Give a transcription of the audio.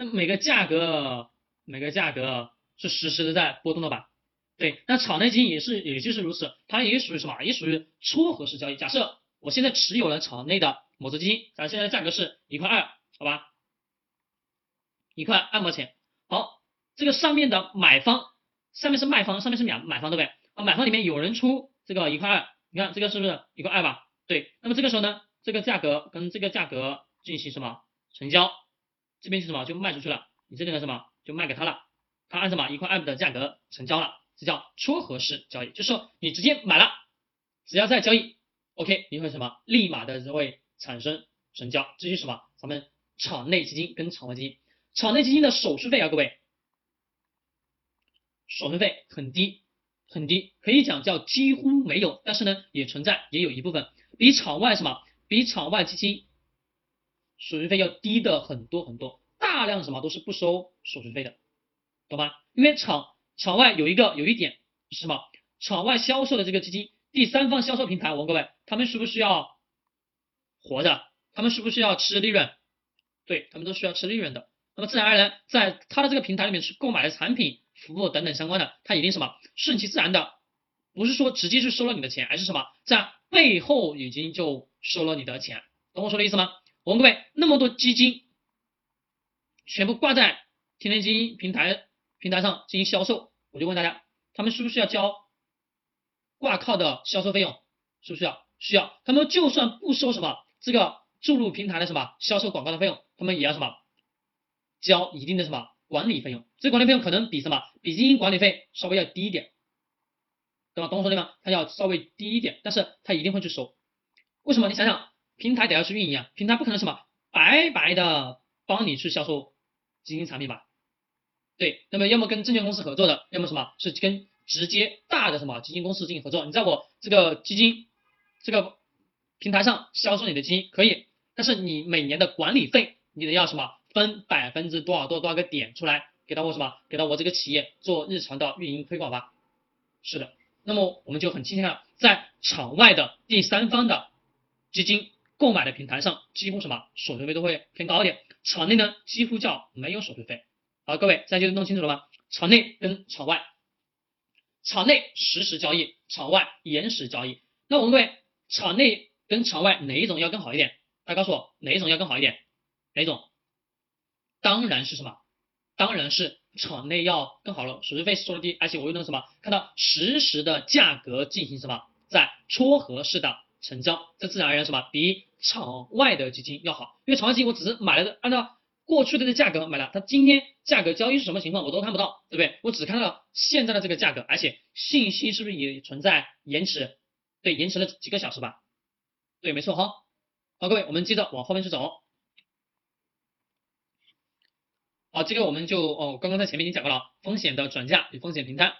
那每个价格每个价格是实时的在波动的吧？对，那场内基金也是也就是如此，它也属于什么？也属于撮合式交易。假设我现在持有了场内的某只基金，咱现在价格是一块二，好吧？一块二毛钱。好，这个上面的买方，上面是卖方，上面是买买方，对不对？啊，买方里面有人出这个一块二，你看这个是不是一块二吧？对，那么这个时候呢，这个价格跟这个价格进行什么成交？这边是什么就卖出去了？你这边的什么就卖给他了？他按什么一块二的价格成交了？这叫撮合式交易，就是说你直接买了，只要在交易，OK，你会什么立马的就会产生成交。这就是什么？咱们场内基金跟场外基金，场内基金的手续费啊，各位，手续费很低很低，可以讲叫几乎没有，但是呢也存在，也有一部分比场外什么比场外基金手续费要低的很多很多，大量什么都是不收手续费的，懂吗？因为场场外有一个有一点是什么？场外销售的这个基金，第三方销售平台，我问各位，他们需不需要活着？他们需不需要吃利润？对他们都需要吃利润的。那么自然而然，在他的这个平台里面去购买的产品、服务等等相关的，他一定什么顺其自然的，不是说直接就收了你的钱，而是什么在背后已经就收了你的钱，懂我说的意思吗？我问各位，那么多基金全部挂在天天基金平台平台上进行销售。我就问大家，他们需不需要交挂靠的销售费用？需不需要？需要。他们就算不收什么这个注入平台的什么销售广告的费用，他们也要什么交一定的什么管理费用？这管理费用可能比什么比基金管理费稍微要低一点，对吧？懂我说的吗？它要稍微低一点，但是它一定会去收。为什么？你想想，平台得要去运营啊，平台不可能什么白白的帮你去销售基金产品吧？对，那么要么跟证券公司合作的，要么什么是跟直接大的什么基金公司进行合作？你在我这个基金这个平台上销售你的基金可以，但是你每年的管理费你得要什么分百分之多少多多少个点出来给到我什么给到我这个企业做日常的运营推广吧？是的，那么我们就很倾向在场外的第三方的基金购买的平台上，几乎什么手续费都会偏高一点，场内呢几乎叫没有手续费。好，各位，这样就弄清楚了吗？场内跟场外，场内实时交易，场外延时交易。那我问各位，场内跟场外哪一种要更好一点？大家告诉我哪一种要更好一点？哪一种？当然是什么？当然是场内要更好了，手续费收的低，而且我又能什么？看到实时的价格进行什么？在撮合式的成交，这自然而然什么？比场外的基金要好，因为场外基金我只是买了的，按照。过去的这价格买了，它今天价格交易是什么情况我都看不到，对不对？我只看到现在的这个价格，而且信息是不是也存在延迟？对，延迟了几个小时吧？对，没错哈。好，各位，我们接着往后面去走。好，这个我们就哦，刚刚在前面已经讲过了，风险的转嫁与风险平摊。